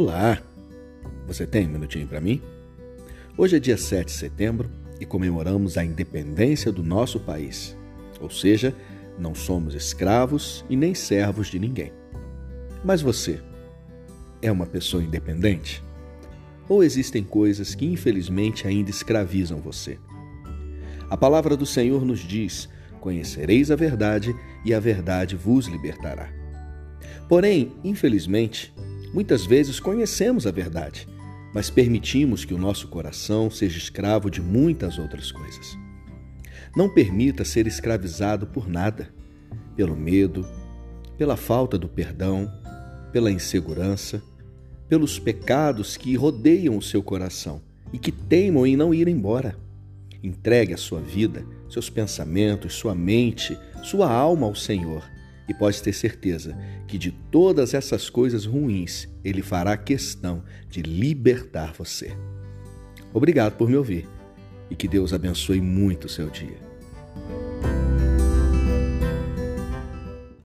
Olá! Você tem um minutinho para mim? Hoje é dia 7 de setembro e comemoramos a independência do nosso país. Ou seja, não somos escravos e nem servos de ninguém. Mas você é uma pessoa independente? Ou existem coisas que infelizmente ainda escravizam você? A palavra do Senhor nos diz: Conhecereis a verdade e a verdade vos libertará. Porém, infelizmente, muitas vezes conhecemos a verdade, mas permitimos que o nosso coração seja escravo de muitas outras coisas. Não permita ser escravizado por nada, pelo medo, pela falta do perdão, pela insegurança, pelos pecados que rodeiam o seu coração e que teimam em não ir embora. Entregue a sua vida, seus pensamentos, sua mente, sua alma ao Senhor e pode ter certeza que de todas essas coisas ruins, Ele fará questão de libertar você. Obrigado por me ouvir e que Deus abençoe muito o seu dia.